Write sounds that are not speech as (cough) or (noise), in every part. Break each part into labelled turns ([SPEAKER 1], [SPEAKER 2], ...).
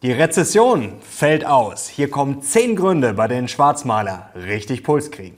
[SPEAKER 1] Die Rezession fällt aus. Hier kommen 10 Gründe, bei denen Schwarzmaler richtig Puls kriegen.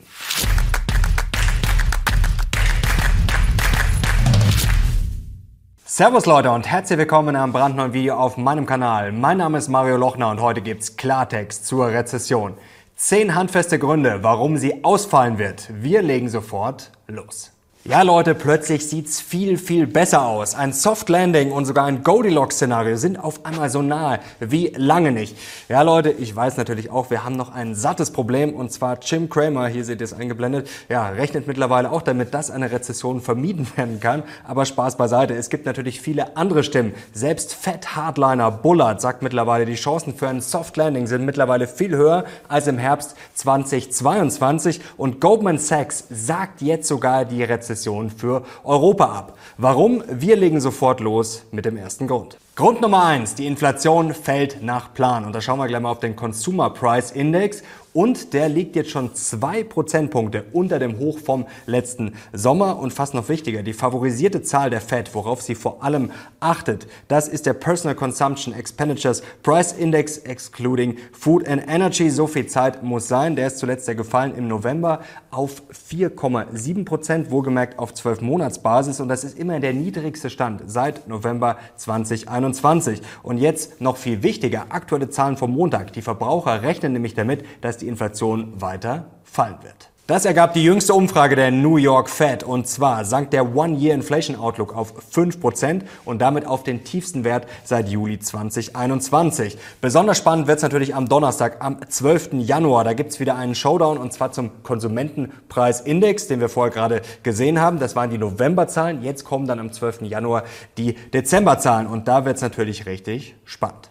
[SPEAKER 1] Servus Leute und herzlich willkommen in einem brandneuen Video auf meinem Kanal. Mein Name ist Mario Lochner und heute gibt's Klartext zur Rezession. 10 handfeste Gründe, warum sie ausfallen wird. Wir legen sofort los. Ja Leute, plötzlich sieht's viel, viel besser aus. Ein Soft Landing und sogar ein Goldilocks-Szenario sind auf einmal so nahe wie lange nicht. Ja Leute, ich weiß natürlich auch, wir haben noch ein sattes Problem und zwar Jim Cramer, hier seht ihr es eingeblendet, ja, rechnet mittlerweile auch damit, dass eine Rezession vermieden (laughs) werden kann. Aber Spaß beiseite, es gibt natürlich viele andere Stimmen. Selbst Fat Hardliner Bullard sagt mittlerweile, die Chancen für ein Soft Landing sind mittlerweile viel höher als im Herbst 2022 und Goldman Sachs sagt jetzt sogar die Rezession Rezession für Europa ab. Warum? Wir legen sofort los mit dem ersten Grund. Grund Nummer eins: die Inflation fällt nach Plan. Und da schauen wir gleich mal auf den Consumer Price Index. Und der liegt jetzt schon zwei Prozentpunkte unter dem Hoch vom letzten Sommer. Und fast noch wichtiger, die favorisierte Zahl der Fed, worauf sie vor allem achtet, das ist der Personal Consumption Expenditures Price Index excluding Food and Energy. So viel Zeit muss sein. Der ist zuletzt ja gefallen im November auf 4,7 Prozent, wohlgemerkt auf 12 Monatsbasis. Und das ist immer der niedrigste Stand seit November 2021. 2021. Und jetzt noch viel wichtiger, aktuelle Zahlen vom Montag. Die Verbraucher rechnen nämlich damit, dass die Inflation weiter fallen wird. Das ergab die jüngste Umfrage der New York Fed und zwar sank der One-Year Inflation Outlook auf 5% und damit auf den tiefsten Wert seit Juli 2021. Besonders spannend wird es natürlich am Donnerstag, am 12. Januar. Da gibt es wieder einen Showdown und zwar zum Konsumentenpreisindex, den wir vorher gerade gesehen haben. Das waren die Novemberzahlen. Jetzt kommen dann am 12. Januar die Dezemberzahlen und da wird es natürlich richtig spannend.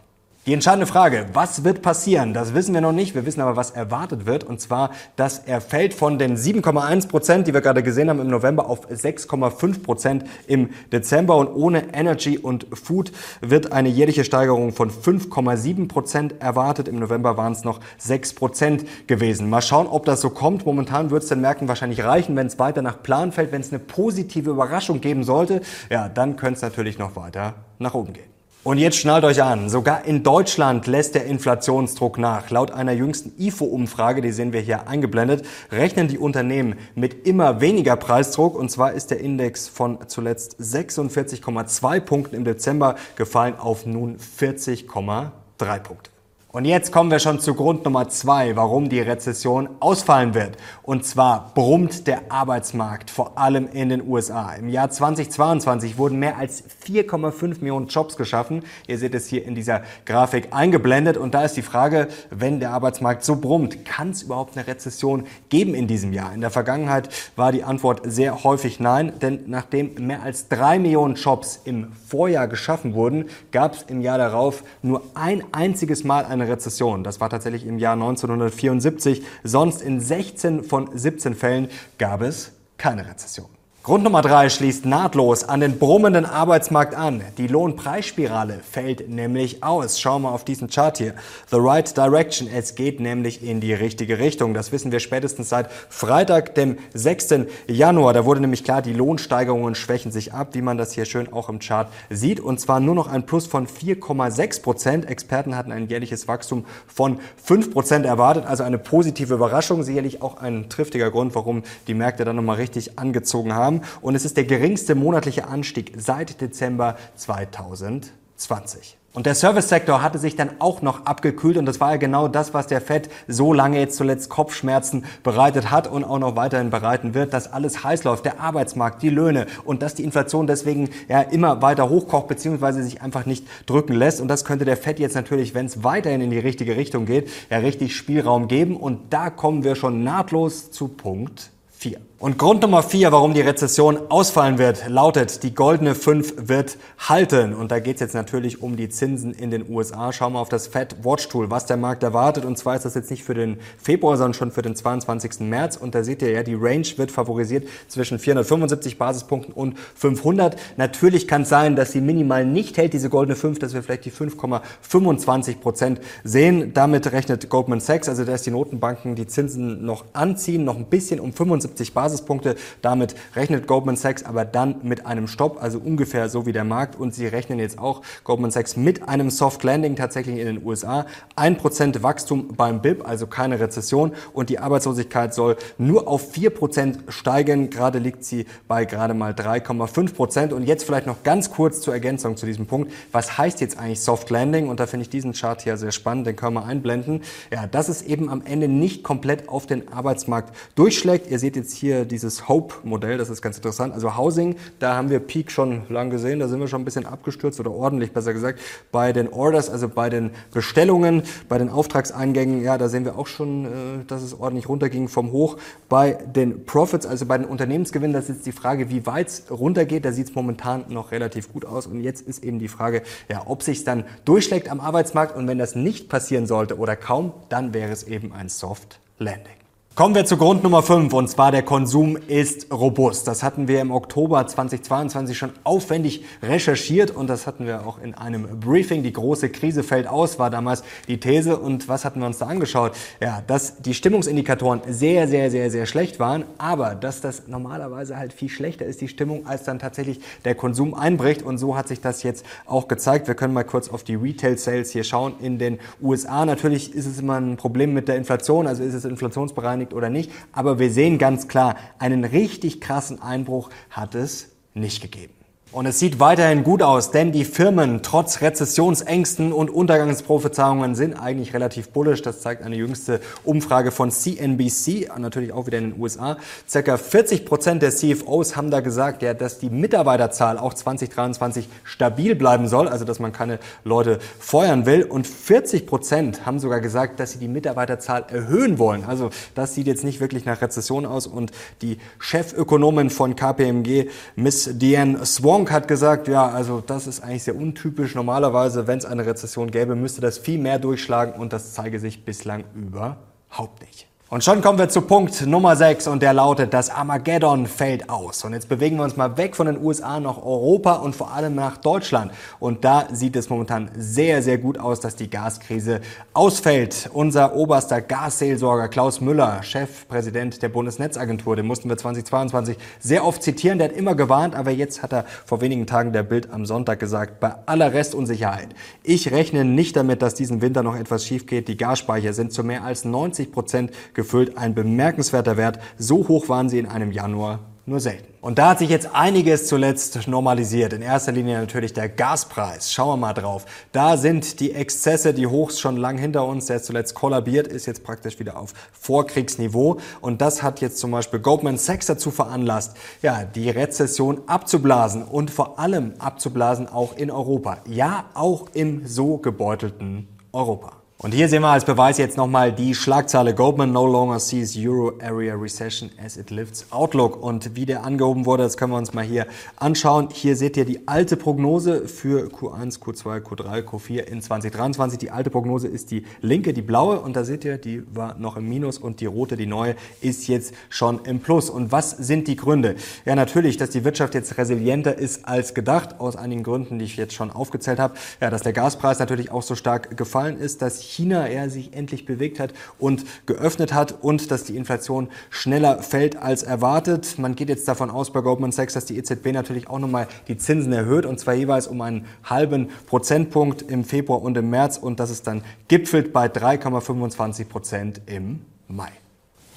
[SPEAKER 1] Die entscheidende Frage, was wird passieren? Das wissen wir noch nicht. Wir wissen aber, was erwartet wird. Und zwar, dass er fällt von den 7,1 Prozent, die wir gerade gesehen haben im November, auf 6,5 Prozent im Dezember. Und ohne Energy und Food wird eine jährliche Steigerung von 5,7 Prozent erwartet. Im November waren es noch 6 Prozent gewesen. Mal schauen, ob das so kommt. Momentan wird es den Märkten wahrscheinlich reichen, wenn es weiter nach Plan fällt. Wenn es eine positive Überraschung geben sollte, ja, dann könnte es natürlich noch weiter nach oben gehen. Und jetzt schnallt euch an, sogar in Deutschland lässt der Inflationsdruck nach. Laut einer jüngsten IFO-Umfrage, die sehen wir hier eingeblendet, rechnen die Unternehmen mit immer weniger Preisdruck. Und zwar ist der Index von zuletzt 46,2 Punkten im Dezember gefallen auf nun 40,3 Punkte. Und jetzt kommen wir schon zu Grund Nummer zwei, warum die Rezession ausfallen wird. Und zwar brummt der Arbeitsmarkt, vor allem in den USA. Im Jahr 2022 wurden mehr als 4,5 Millionen Jobs geschaffen. Ihr seht es hier in dieser Grafik eingeblendet. Und da ist die Frage, wenn der Arbeitsmarkt so brummt, kann es überhaupt eine Rezession geben in diesem Jahr? In der Vergangenheit war die Antwort sehr häufig nein, denn nachdem mehr als drei Millionen Jobs im Vorjahr geschaffen wurden, gab es im Jahr darauf nur ein einziges Mal eine eine Rezession. Das war tatsächlich im Jahr 1974. Sonst in 16 von 17 Fällen gab es keine Rezession. Grund Nummer drei schließt nahtlos an den brummenden Arbeitsmarkt an. Die Lohnpreisspirale fällt nämlich aus. Schauen wir auf diesen Chart hier. The right direction. Es geht nämlich in die richtige Richtung. Das wissen wir spätestens seit Freitag, dem 6. Januar. Da wurde nämlich klar, die Lohnsteigerungen schwächen sich ab, wie man das hier schön auch im Chart sieht. Und zwar nur noch ein Plus von 4,6 Prozent. Experten hatten ein jährliches Wachstum von 5 Prozent erwartet. Also eine positive Überraschung. Sicherlich auch ein triftiger Grund, warum die Märkte dann nochmal richtig angezogen haben und es ist der geringste monatliche Anstieg seit Dezember 2020. Und der Service-Sektor hatte sich dann auch noch abgekühlt und das war ja genau das, was der FED so lange jetzt zuletzt Kopfschmerzen bereitet hat und auch noch weiterhin bereiten wird, dass alles heiß läuft, der Arbeitsmarkt, die Löhne und dass die Inflation deswegen ja immer weiter hochkocht beziehungsweise sich einfach nicht drücken lässt und das könnte der FED jetzt natürlich, wenn es weiterhin in die richtige Richtung geht, ja richtig Spielraum geben und da kommen wir schon nahtlos zu Punkt 4. Und Grund Nummer vier, warum die Rezession ausfallen wird, lautet, die goldene 5 wird halten. Und da geht es jetzt natürlich um die Zinsen in den USA. Schauen wir auf das Fed Watch Tool, was der Markt erwartet. Und zwar ist das jetzt nicht für den Februar, sondern schon für den 22. März. Und da seht ihr ja, die Range wird favorisiert zwischen 475 Basispunkten und 500. Natürlich kann es sein, dass sie minimal nicht hält, diese goldene 5, dass wir vielleicht die 5,25 Prozent sehen. Damit rechnet Goldman Sachs, also dass die Notenbanken die Zinsen noch anziehen, noch ein bisschen um 75 Basispunkte Basispunkte. Damit rechnet Goldman Sachs aber dann mit einem Stopp, also ungefähr so wie der Markt. Und sie rechnen jetzt auch Goldman Sachs mit einem Soft Landing tatsächlich in den USA. Ein Prozent Wachstum beim BIP, also keine Rezession. Und die Arbeitslosigkeit soll nur auf vier Prozent steigen. Gerade liegt sie bei gerade mal 3,5 Prozent. Und jetzt vielleicht noch ganz kurz zur Ergänzung zu diesem Punkt. Was heißt jetzt eigentlich Soft Landing? Und da finde ich diesen Chart hier sehr spannend. Den können wir einblenden. Ja, dass es eben am Ende nicht komplett auf den Arbeitsmarkt durchschlägt. Ihr seht jetzt hier dieses Hope-Modell. Das ist ganz interessant. Also Housing, da haben wir Peak schon lang gesehen. Da sind wir schon ein bisschen abgestürzt oder ordentlich besser gesagt. Bei den Orders, also bei den Bestellungen, bei den Auftragseingängen, ja, da sehen wir auch schon, äh, dass es ordentlich runterging vom Hoch. Bei den Profits, also bei den Unternehmensgewinnen, das ist jetzt die Frage, wie weit es runtergeht. Da sieht es momentan noch relativ gut aus. Und jetzt ist eben die Frage, ja, ob sich dann durchschlägt am Arbeitsmarkt. Und wenn das nicht passieren sollte oder kaum, dann wäre es eben ein Soft Landing. Kommen wir zu Grund Nummer 5 und zwar der Konsum ist robust. Das hatten wir im Oktober 2022 schon aufwendig recherchiert und das hatten wir auch in einem Briefing. Die große Krise fällt aus, war damals die These und was hatten wir uns da angeschaut? Ja, dass die Stimmungsindikatoren sehr, sehr, sehr, sehr schlecht waren, aber dass das normalerweise halt viel schlechter ist, die Stimmung, als dann tatsächlich der Konsum einbricht und so hat sich das jetzt auch gezeigt. Wir können mal kurz auf die Retail Sales hier schauen. In den USA natürlich ist es immer ein Problem mit der Inflation, also ist es inflationsbereinigt beschleunigt oder nicht. Aber wir sehen ganz klar, einen richtig krassen Einbruch hat es nicht gegeben. Und es sieht weiterhin gut aus, denn die Firmen trotz Rezessionsängsten und Untergangsprophezeiungen sind eigentlich relativ bullisch. Das zeigt eine jüngste Umfrage von CNBC, natürlich auch wieder in den USA. Circa 40 Prozent der CFOs haben da gesagt, ja, dass die Mitarbeiterzahl auch 2023 stabil bleiben soll, also dass man keine Leute feuern will. Und 40 Prozent haben sogar gesagt, dass sie die Mitarbeiterzahl erhöhen wollen. Also das sieht jetzt nicht wirklich nach Rezession aus. Und die Chefökonomin von KPMG, Miss Diane Swan, Wong hat gesagt, ja, also das ist eigentlich sehr untypisch. Normalerweise, wenn es eine Rezession gäbe, müsste das viel mehr durchschlagen und das zeige sich bislang überhaupt nicht. Und schon kommen wir zu Punkt Nummer 6 und der lautet, das Armageddon fällt aus. Und jetzt bewegen wir uns mal weg von den USA nach Europa und vor allem nach Deutschland. Und da sieht es momentan sehr, sehr gut aus, dass die Gaskrise ausfällt. Unser oberster Gasseelsorger Klaus Müller, Chefpräsident der Bundesnetzagentur, den mussten wir 2022 sehr oft zitieren. Der hat immer gewarnt, aber jetzt hat er vor wenigen Tagen der Bild am Sonntag gesagt, bei aller Restunsicherheit. Ich rechne nicht damit, dass diesen Winter noch etwas schief geht. Die Gasspeicher sind zu mehr als 90 Prozent gefüllt. Ein bemerkenswerter Wert. So hoch waren sie in einem Januar nur selten. Und da hat sich jetzt einiges zuletzt normalisiert. In erster Linie natürlich der Gaspreis. Schauen wir mal drauf. Da sind die Exzesse, die Hochs schon lang hinter uns. Der ist zuletzt kollabiert, ist jetzt praktisch wieder auf Vorkriegsniveau. Und das hat jetzt zum Beispiel Goldman Sachs dazu veranlasst, ja, die Rezession abzublasen und vor allem abzublasen auch in Europa. Ja, auch im so gebeutelten Europa. Und hier sehen wir als Beweis jetzt nochmal die Schlagzeile Goldman no longer sees Euro Area Recession as it lifts Outlook. Und wie der angehoben wurde, das können wir uns mal hier anschauen. Hier seht ihr die alte Prognose für Q1, Q2, Q3, Q4 in 2023. Die alte Prognose ist die linke, die blaue. Und da seht ihr, die war noch im Minus und die rote, die neue, ist jetzt schon im Plus. Und was sind die Gründe? Ja, natürlich, dass die Wirtschaft jetzt resilienter ist als gedacht, aus einigen Gründen, die ich jetzt schon aufgezählt habe. Ja, dass der Gaspreis natürlich auch so stark gefallen ist, dass China er sich endlich bewegt hat und geöffnet hat und dass die Inflation schneller fällt als erwartet. Man geht jetzt davon aus bei Goldman Sachs, dass die EZB natürlich auch nochmal die Zinsen erhöht und zwar jeweils um einen halben Prozentpunkt im Februar und im März und dass es dann gipfelt bei 3,25 Prozent im Mai.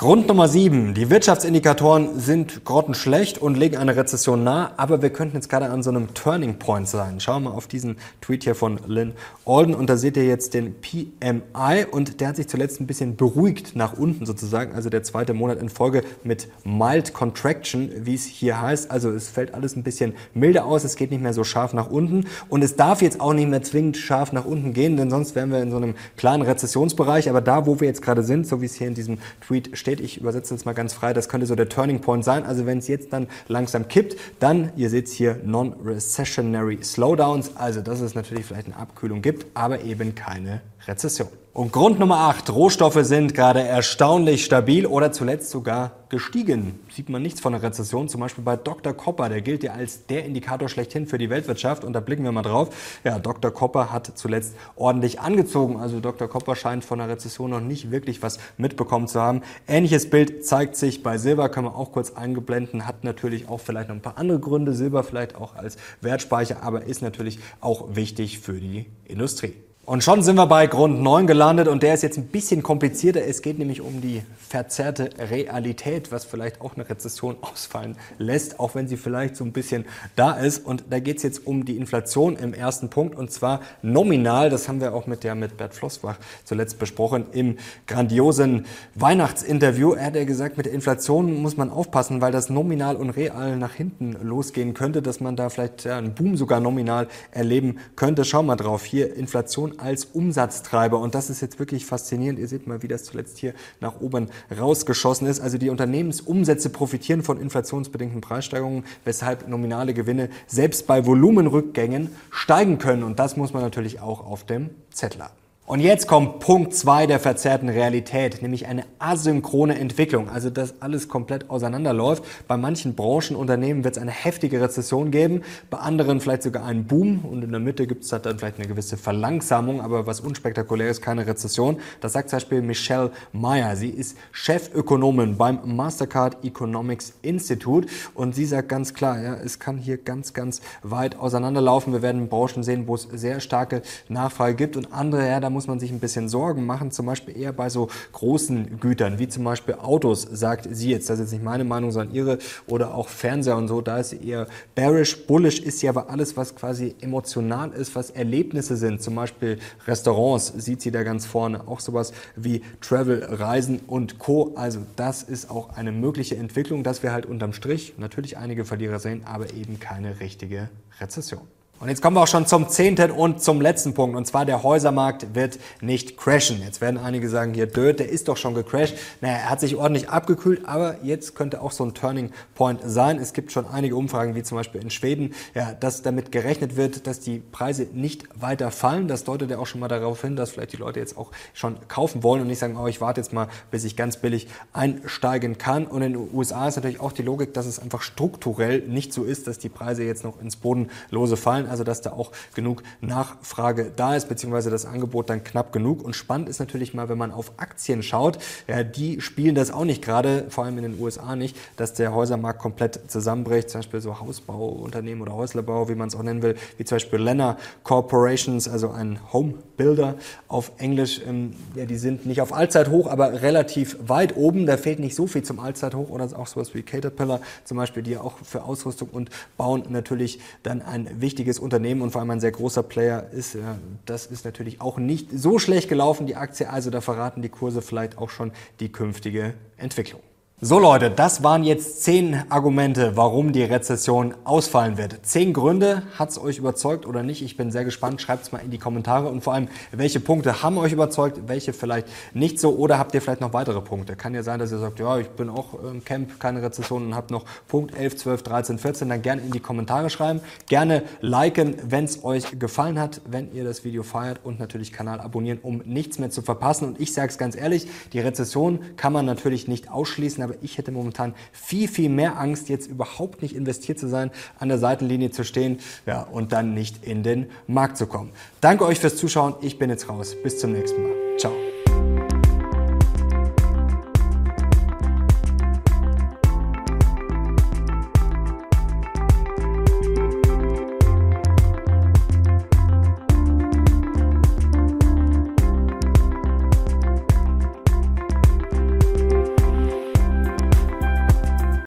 [SPEAKER 1] Grund Nummer sieben. Die Wirtschaftsindikatoren sind grottenschlecht und legen eine Rezession nahe, aber wir könnten jetzt gerade an so einem Turning Point sein. Schauen wir mal auf diesen Tweet hier von Lynn Alden. Und da seht ihr jetzt den PMI und der hat sich zuletzt ein bisschen beruhigt nach unten sozusagen, also der zweite Monat in Folge mit Mild Contraction, wie es hier heißt. Also es fällt alles ein bisschen milder aus, es geht nicht mehr so scharf nach unten. Und es darf jetzt auch nicht mehr zwingend scharf nach unten gehen, denn sonst wären wir in so einem kleinen Rezessionsbereich, aber da, wo wir jetzt gerade sind, so wie es hier in diesem Tweet steht, steht, ich übersetze es mal ganz frei, das könnte so der Turning Point sein. Also wenn es jetzt dann langsam kippt, dann, ihr seht hier, Non-Recessionary Slowdowns. Also dass es natürlich vielleicht eine Abkühlung gibt, aber eben keine Rezession. Und Grund Nummer 8, Rohstoffe sind gerade erstaunlich stabil oder zuletzt sogar gestiegen. Sieht man nichts von der Rezession, zum Beispiel bei Dr. Copper, der gilt ja als der Indikator schlechthin für die Weltwirtschaft und da blicken wir mal drauf. Ja, Dr. Copper hat zuletzt ordentlich angezogen, also Dr. Copper scheint von der Rezession noch nicht wirklich was mitbekommen zu haben. Ähnliches Bild zeigt sich bei Silber, können wir auch kurz eingeblenden, hat natürlich auch vielleicht noch ein paar andere Gründe, Silber vielleicht auch als Wertspeicher, aber ist natürlich auch wichtig für die Industrie. Und schon sind wir bei Grund 9 gelandet und der ist jetzt ein bisschen komplizierter. Es geht nämlich um die verzerrte Realität, was vielleicht auch eine Rezession (laughs) ausfallen lässt, auch wenn sie vielleicht so ein bisschen da ist. Und da geht es jetzt um die Inflation im ersten Punkt und zwar nominal. Das haben wir auch mit der mit Bert Flossbach zuletzt besprochen im grandiosen Weihnachtsinterview. Er hat ja gesagt, mit der Inflation muss man aufpassen, weil das nominal und real nach hinten losgehen könnte, dass man da vielleicht einen Boom sogar nominal erleben könnte. Schau mal drauf. Hier Inflation als Umsatztreiber. Und das ist jetzt wirklich faszinierend. Ihr seht mal, wie das zuletzt hier nach oben rausgeschossen ist. Also die Unternehmensumsätze profitieren von inflationsbedingten Preissteigerungen, weshalb nominale Gewinne selbst bei Volumenrückgängen steigen können. Und das muss man natürlich auch auf dem Zettel haben. Und jetzt kommt Punkt 2 der verzerrten Realität, nämlich eine asynchrone Entwicklung, also dass alles komplett auseinanderläuft. Bei manchen Branchenunternehmen wird es eine heftige Rezession geben, bei anderen vielleicht sogar einen Boom und in der Mitte gibt es dann vielleicht eine gewisse Verlangsamung, aber was unspektakulär ist, keine Rezession. Das sagt zum Beispiel Michelle Meyer. Sie ist Chefökonomin beim Mastercard Economics Institute und sie sagt ganz klar, ja, es kann hier ganz, ganz weit auseinanderlaufen. Wir werden Branchen sehen, wo es sehr starke Nachfrage gibt und andere, ja, da muss man sich ein bisschen Sorgen machen, zum Beispiel eher bei so großen Gütern, wie zum Beispiel Autos, sagt sie jetzt. Das ist jetzt nicht meine Meinung, sondern ihre. Oder auch Fernseher und so. Da ist sie eher bearish. Bullish ist sie aber alles, was quasi emotional ist, was Erlebnisse sind. Zum Beispiel Restaurants sieht sie da ganz vorne. Auch sowas wie Travel, Reisen und Co. Also das ist auch eine mögliche Entwicklung, dass wir halt unterm Strich natürlich einige Verlierer sehen, aber eben keine richtige Rezession. Und jetzt kommen wir auch schon zum zehnten und zum letzten Punkt. Und zwar der Häusermarkt wird nicht crashen. Jetzt werden einige sagen, hier, Död, der ist doch schon gecrashed. Naja, er hat sich ordentlich abgekühlt, aber jetzt könnte auch so ein Turning Point sein. Es gibt schon einige Umfragen, wie zum Beispiel in Schweden, ja, dass damit gerechnet wird, dass die Preise nicht weiter fallen. Das deutet ja auch schon mal darauf hin, dass vielleicht die Leute jetzt auch schon kaufen wollen und nicht sagen, oh, ich warte jetzt mal, bis ich ganz billig einsteigen kann. Und in den USA ist natürlich auch die Logik, dass es einfach strukturell nicht so ist, dass die Preise jetzt noch ins Bodenlose fallen also dass da auch genug Nachfrage da ist, beziehungsweise das Angebot dann knapp genug. Und spannend ist natürlich mal, wenn man auf Aktien schaut, ja, die spielen das auch nicht gerade, vor allem in den USA nicht, dass der Häusermarkt komplett zusammenbricht, zum Beispiel so Hausbauunternehmen oder Häuslerbau, wie man es auch nennen will, wie zum Beispiel Lenner Corporations, also ein Home Builder auf Englisch. Ähm, ja, die sind nicht auf Allzeithoch, aber relativ weit oben. Da fehlt nicht so viel zum Allzeithoch oder auch sowas wie Caterpillar zum Beispiel, die ja auch für Ausrüstung und Bauen natürlich dann ein wichtiges Unternehmen und vor allem ein sehr großer Player ist. Das ist natürlich auch nicht so schlecht gelaufen, die Aktie. Also da verraten die Kurse vielleicht auch schon die künftige Entwicklung. So Leute, das waren jetzt zehn Argumente, warum die Rezession ausfallen wird. Zehn Gründe, hat es euch überzeugt oder nicht? Ich bin sehr gespannt. Schreibt es mal in die Kommentare und vor allem, welche Punkte haben euch überzeugt, welche vielleicht nicht so oder habt ihr vielleicht noch weitere Punkte? Kann ja sein, dass ihr sagt, ja, ich bin auch im Camp, keine Rezession und habt noch Punkt 11, 12, 13, 14. Dann gerne in die Kommentare schreiben. Gerne liken, wenn es euch gefallen hat, wenn ihr das Video feiert und natürlich Kanal abonnieren, um nichts mehr zu verpassen. Und ich sage es ganz ehrlich, die Rezession kann man natürlich nicht ausschließen, aber ich hätte momentan viel, viel mehr Angst, jetzt überhaupt nicht investiert zu sein, an der Seitenlinie zu stehen ja, und dann nicht in den Markt zu kommen. Danke euch fürs Zuschauen. Ich bin jetzt raus. Bis zum nächsten Mal. Ciao.